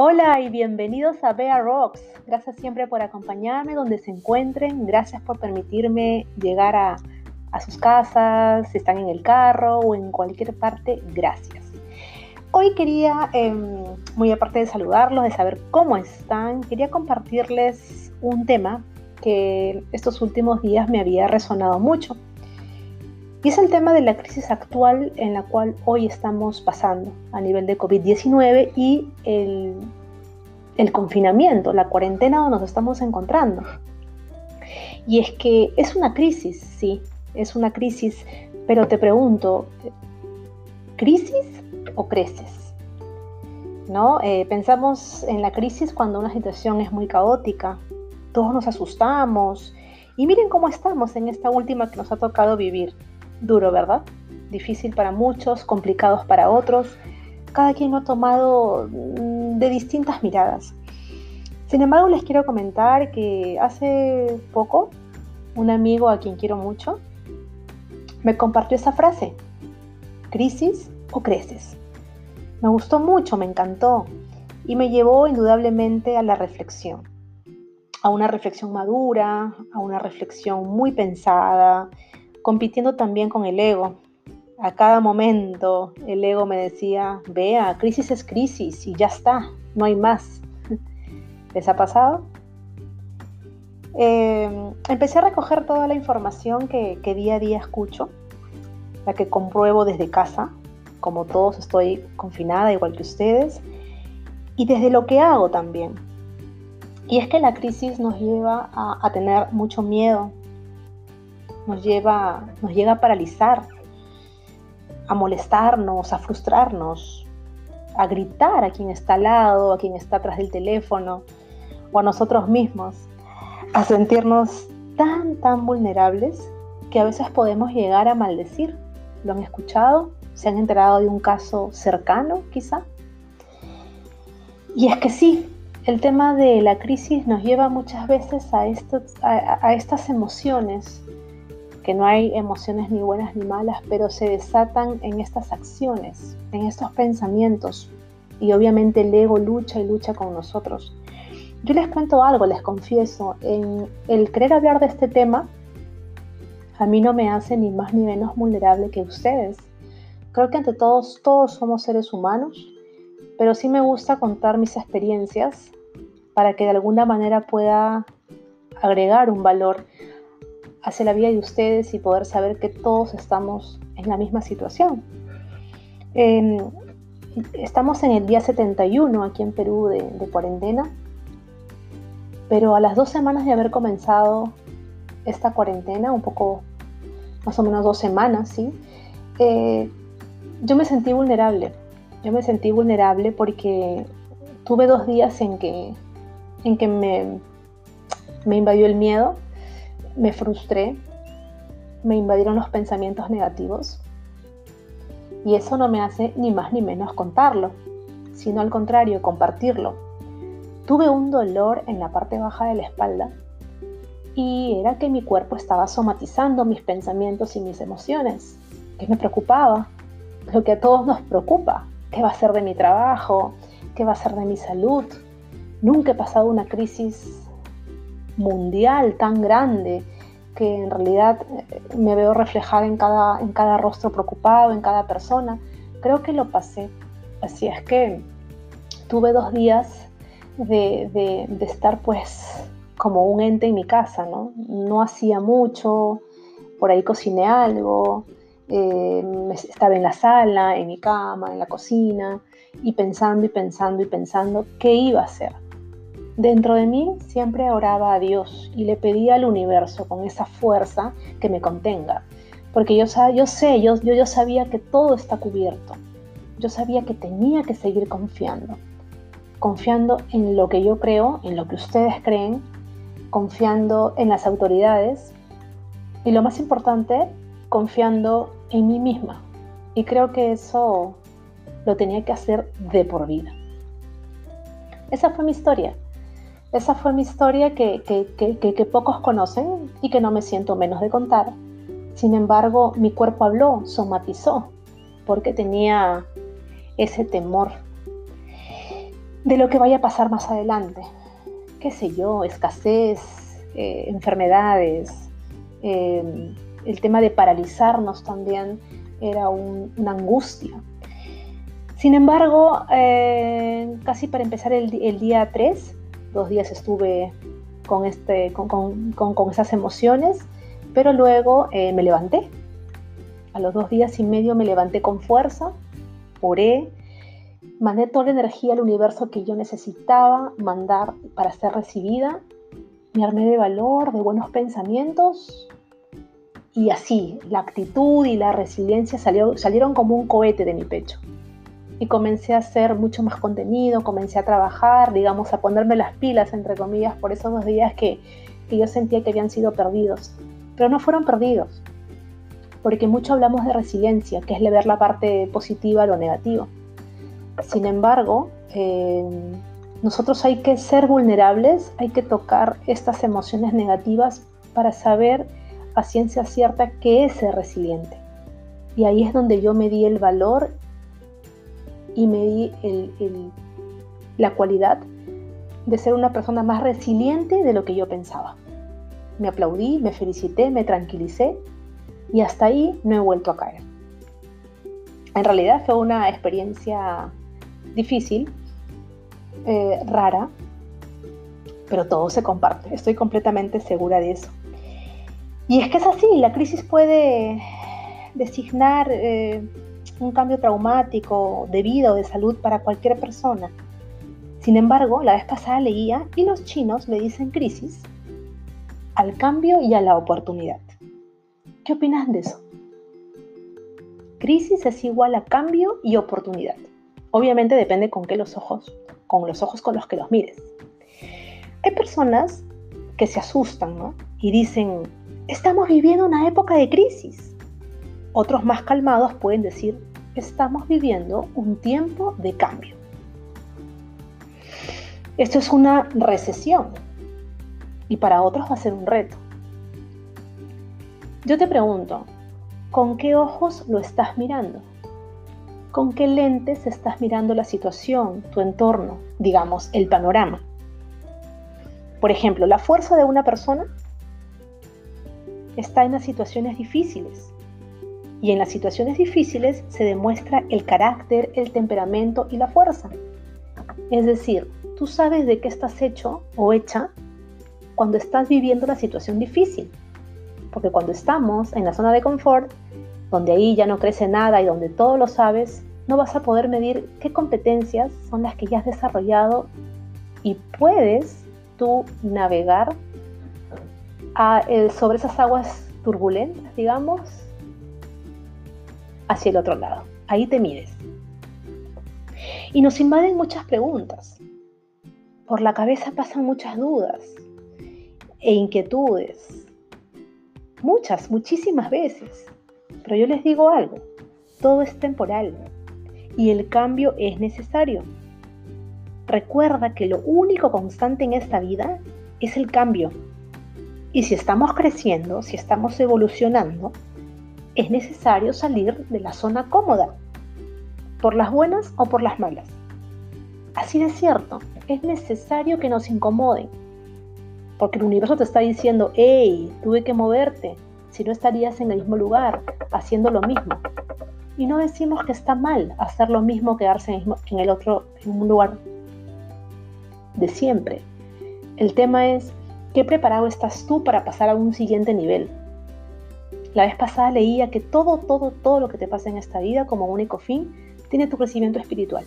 Hola y bienvenidos a Bea Rocks. Gracias siempre por acompañarme donde se encuentren. Gracias por permitirme llegar a, sus casas, si están en el carro o en cualquier parte. Gracias. Hoy quería, em, muy aparte de saludarlos, de saber cómo están, quería compartirles un tema que estos últimos días me había resonado mucho. Y es el tema de la crisis actual en la cual hoy estamos pasando a nivel de COVID-19 y el, confinamiento, la cuarentena donde nos estamos encontrando. Y es que es una crisis, sí, es una crisis, pero te pregunto, ¿crisis o creces? ¿No? Eh, pensamos en la crisis cuando una situación es muy caótica, todos nos asustamos y miren cómo estamos en esta última que nos ha tocado vivir Duro, ¿verdad? Difícil para muchos, complicados para otros. Cada quien lo ha tomado mm, de distintas miradas. Sin embargo, les quiero comentar que hace poco un amigo a quien quiero mucho me compartió esa frase, crisis o creces. Me gustó mucho, me encantó y me llevó indudablemente a la reflexión, a una reflexión madura, a una reflexión muy pensada, compitiendo también con el ego. A cada momento el ego me decía, vea, crisis es crisis y ya está, no hay más. ¿Les ha pasado? Em, empecé a recoger toda la información que, que día a día escucho, la que compruebo desde casa, como todos estoy confinada igual que ustedes, y desde lo que hago también. Y es que la crisis nos lleva a, a tener mucho miedo, nos, lleva, nos llega a paralizar, a molestarnos, a frustrarnos, a gritar a quien está al lado, a quien está atrás del teléfono o a nosotros mismos, a sentirnos tan, tan vulnerables que a veces podemos llegar a maldecir. ¿Lo han escuchado? ¿Se han enterado de un caso cercano, quizá? Y es que sí, el tema de la crisis nos lleva muchas veces a, a estas emociones que no hay emociones ni buenas ni malas, pero se desatan en estas acciones, en estos pensamientos. Y obviamente el ego lucha y lucha con nosotros. Yo les cuento algo, les confieso, en el querer hablar de este tema, a mí no me hace ni más ni menos vulnerable que ustedes. Creo que ante todos, todos somos seres humanos, pero sí me gusta contar mis experiencias para que de alguna manera pueda agregar un valor hacia la vida de ustedes y poder saber que todos estamos en la misma situación. estamos en el día 71 aquí en Perú de, cuarentena, pero a las dos semanas de haber comenzado esta cuarentena, un poco más o menos dos semanas, ¿sí? Eh, yo me sentí vulnerable. Yo me sentí vulnerable porque tuve dos días en que, en que me, me invadió el miedo me frustré, me invadieron los pensamientos negativos y eso no me hace ni más ni menos contarlo, sino al contrario, compartirlo. Tuve un dolor en la parte baja de la espalda y era que mi cuerpo estaba somatizando mis pensamientos y mis emociones, que me preocupaba, lo que a todos nos preocupa, qué va a ser de mi trabajo, qué va a ser de mi salud. Nunca he pasado una crisis mundial tan grande que en realidad eh, me veo reflejada en cada, en cada rostro preocupado, en cada persona. Creo que lo pasé. Así es que tuve dos días de, estar pues como un ente en mi casa, ¿no? No hacía mucho, por ahí cociné algo, eh, estaba en la sala, en mi cama, en la cocina, y pensando y pensando y pensando qué iba a hacer. Dentro de mí siempre oraba a Dios y le pedía al universo con esa fuerza que me contenga, porque yo, yo sé, yo, yo, yo sabía que todo está cubierto. Yo sabía que tenía que seguir confiando, confiando en lo que yo creo, en lo que ustedes creen, confiando en las autoridades y lo más importante, confiando en mí misma. Y creo que eso lo tenía que hacer de por vida. Esa fue mi historia. Esa fue mi historia que, que, pocos conocen y que no me siento menos de contar. Sin embargo, mi cuerpo habló, somatizó, porque tenía ese temor. de lo que vaya a pasar más adelante. Qué sé yo, escasez, eh, enfermedades, eh, el tema de paralizarnos también era una angustia. Sin embargo, eh, casi para empezar el, día 3, dos días estuve con, este, con, esas emociones, pero luego me levanté. A los dos días y medio me levanté con fuerza, oré, mandé toda la energía al universo que yo necesitaba mandar para ser recibida, me armé de valor, de buenos pensamientos y así la actitud y la resiliencia salieron como un cohete de mi pecho. Y comencé a hacer mucho más contenido, comencé a trabajar, digamos, a ponerme las pilas, entre comillas, por esos dos días que, yo sentía que habían sido perdidos. Pero no fueron perdidos, porque mucho hablamos de resiliencia, que es ver la parte positiva a lo negativo. Sin embargo, eh, nosotros hay que ser vulnerables, hay que tocar estas emociones negativas para saber a ciencia cierta qué es ser resiliente. Y ahí es donde yo me di el valor y me di la cualidad de ser una persona más resiliente de lo que yo pensaba. Me aplaudí, me felicité, me tranquilicé y hasta ahí no he vuelto a caer. En realidad fue una experiencia difícil, eh, rara, pero todo se comparte. Estoy completamente segura de eso. Y es que es así, la crisis puede designar eh, un cambio traumático de vida o de salud para cualquier persona. Sin embargo, la vez pasada leía y los chinos le dicen crisis al cambio y a la oportunidad. ¿Qué opinas de eso? Crisis es igual a cambio y oportunidad. Obviamente depende con qué los ojos, con los ojos con los que los mires. Hay personas que se asustan ¿no? y dicen, estamos viviendo una época de crisis. Otros más calmados pueden decir, estamos viviendo un tiempo de cambio. Esto es una recesión y para otros va a ser un reto. Yo te pregunto, ¿con qué ojos lo estás mirando? con qué lentes estás mirando la situación, tu entorno, digamos, el panorama. Por ejemplo, la fuerza de una persona está en las situaciones difíciles. Y en las situaciones difíciles se demuestra el carácter, el temperamento y la fuerza. Es decir, tú sabes de qué estás hecho o hecha cuando estás viviendo la situación difícil. Porque cuando estamos en la zona de confort, donde ahí ya no crece nada y donde todo lo sabes, no vas a poder medir qué competencias son las que ya has desarrollado y puedes tú navegar eh, sobre esas aguas turbulentas, digamos, hacia el otro lado. Ahí te mides. Y nos invaden muchas preguntas. Por la cabeza pasan muchas dudas e inquietudes. Muchas, muchísimas veces. Pero yo les digo algo, todo es temporal y el cambio es necesario. Recuerda que lo único constante en esta vida es el cambio. Y si estamos creciendo, si estamos evolucionando, es necesario salir de la zona cómoda, por las buenas o por las malas. Así de cierto, es necesario que nos incomoden, porque el universo te está diciendo, hey, tuve que moverte, si no estarías en el mismo lugar, haciendo lo mismo. Y no decimos que está mal hacer lo mismo, quedarse en el otro, en un lugar de siempre. El tema es, ¿qué preparado estás tú para pasar a un siguiente nivel? La vez pasada leía que todo, todo, todo lo que te pasa en esta vida como único fin tiene tu crecimiento espiritual.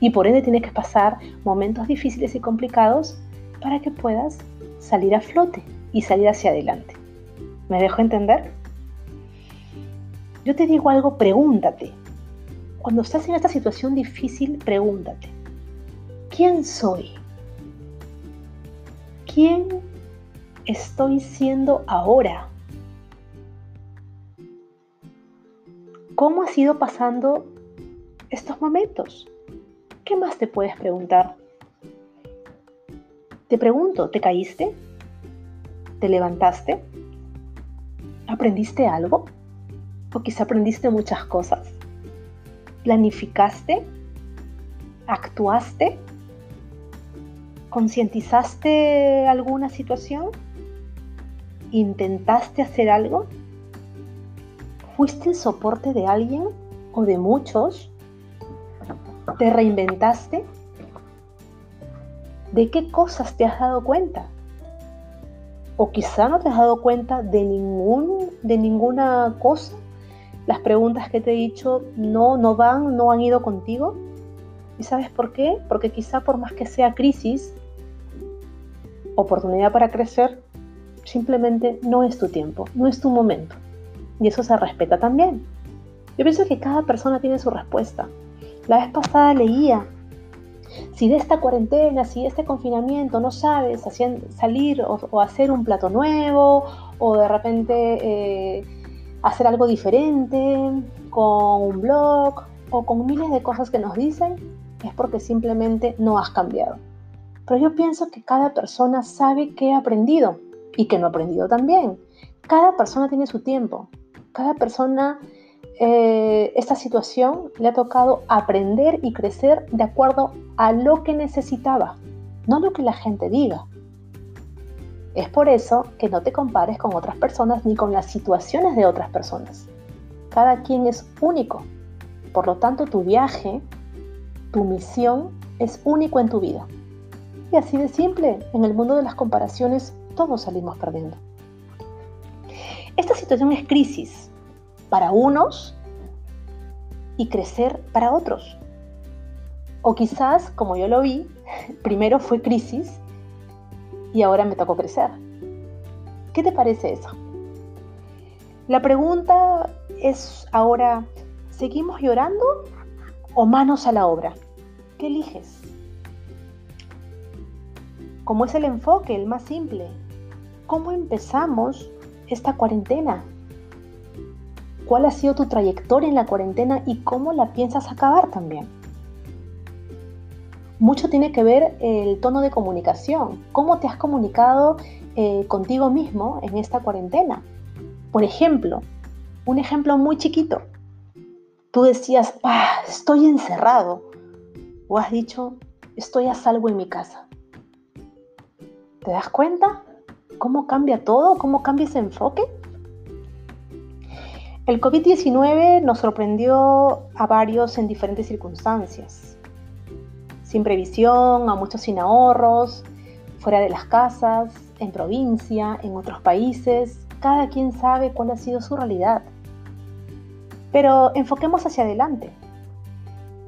Y por ende tienes que pasar momentos difíciles y complicados para que puedas salir a flote y salir hacia adelante. ¿Me dejo entender? Yo te digo algo, pregúntate. Cuando estás en esta situación difícil, pregúntate, ¿quién soy? ¿Quién estoy siendo ahora? ¿Cómo has ido pasando estos momentos? ¿Qué más te puedes preguntar? Te pregunto, ¿te caíste? ¿Te levantaste? ¿Aprendiste algo? o quizá aprendiste muchas cosas. Planificaste, ¿Actuaste? ¿Concientizaste alguna situación? ¿Intentaste hacer algo? ¿Fuiste el soporte de alguien o de muchos? ¿Te reinventaste? ¿De qué cosas te has dado cuenta? O quizá no te has dado cuenta de, ningún, de ninguna cosa. Las preguntas que te he dicho no, no van, no han ido contigo. ¿Y sabes por qué? Porque quizá por más que sea crisis, oportunidad para crecer, simplemente no es tu tiempo, no es tu momento. Y eso se respeta también. Yo pienso que cada persona tiene su respuesta. La vez pasada leía, si de esta cuarentena, si de este confinamiento no sabes salir o, hacer un plato nuevo o de repente eh, hacer algo diferente con un blog o con miles de cosas que nos dicen, es porque simplemente no has cambiado. Pero yo pienso que cada persona sabe qué ha aprendido y que no ha aprendido también. Cada persona tiene su tiempo. Cada persona, eh, esta situación le ha tocado aprender y crecer de acuerdo a lo que necesitaba, no lo que la gente diga. Es por eso que no te compares con otras personas ni con las situaciones de otras personas. Cada quien es único. Por lo tanto, tu viaje, tu misión es único en tu vida. Y así de simple, en el mundo de las comparaciones todos salimos perdiendo. Esta situación es crisis para unos y crecer para otros. O quizás, como yo lo vi, primero fue crisis y ahora me tocó crecer. ¿Qué te parece eso? La pregunta es ahora, ¿seguimos llorando o manos a la obra? ¿Qué eliges? ¿Cómo es el enfoque, el más simple? ¿Cómo empezamos esta cuarentena? ¿Cuál ha sido tu trayectoria en la cuarentena y cómo la piensas acabar también? Mucho tiene que ver el tono de comunicación, cómo te has comunicado eh, contigo mismo en esta cuarentena. Por ejemplo, un ejemplo muy chiquito. Tú decías, ah, estoy encerrado. O has dicho, estoy a salvo en mi casa. ¿Te das cuenta? ¿Cómo cambia todo? ¿Cómo cambia ese enfoque? El COVID-19 nos sorprendió a varios en diferentes circunstancias. Sin previsión, a muchos sin ahorros, fuera de las casas, en provincia, en otros países. Cada quien sabe cuál ha sido su realidad. Pero enfoquemos hacia adelante.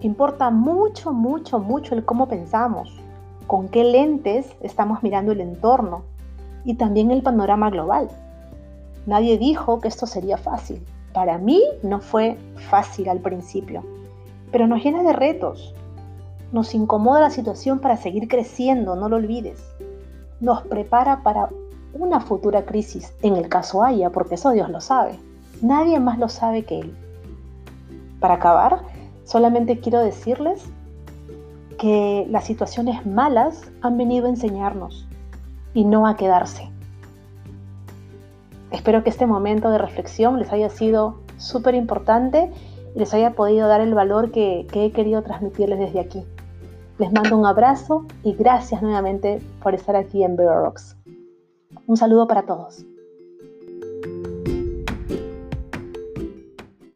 Importa mucho, mucho, mucho el cómo pensamos, con qué lentes estamos mirando el entorno, y también el panorama global. Nadie dijo que esto sería fácil. Para mí no fue fácil al principio, pero nos llena de retos. Nos incomoda la situación para seguir creciendo, no lo olvides. Nos prepara para una futura crisis, en el caso haya, porque eso Dios lo sabe. Nadie más lo sabe que Él. Para acabar, solamente quiero decirles que las situaciones malas han venido a enseñarnos y no a quedarse. Espero que este momento de reflexión les haya sido súper importante y les haya podido dar el valor que, he querido transmitirles desde aquí. Les mando un abrazo y gracias nuevamente por estar aquí en Bear Rocks. Un saludo para todos.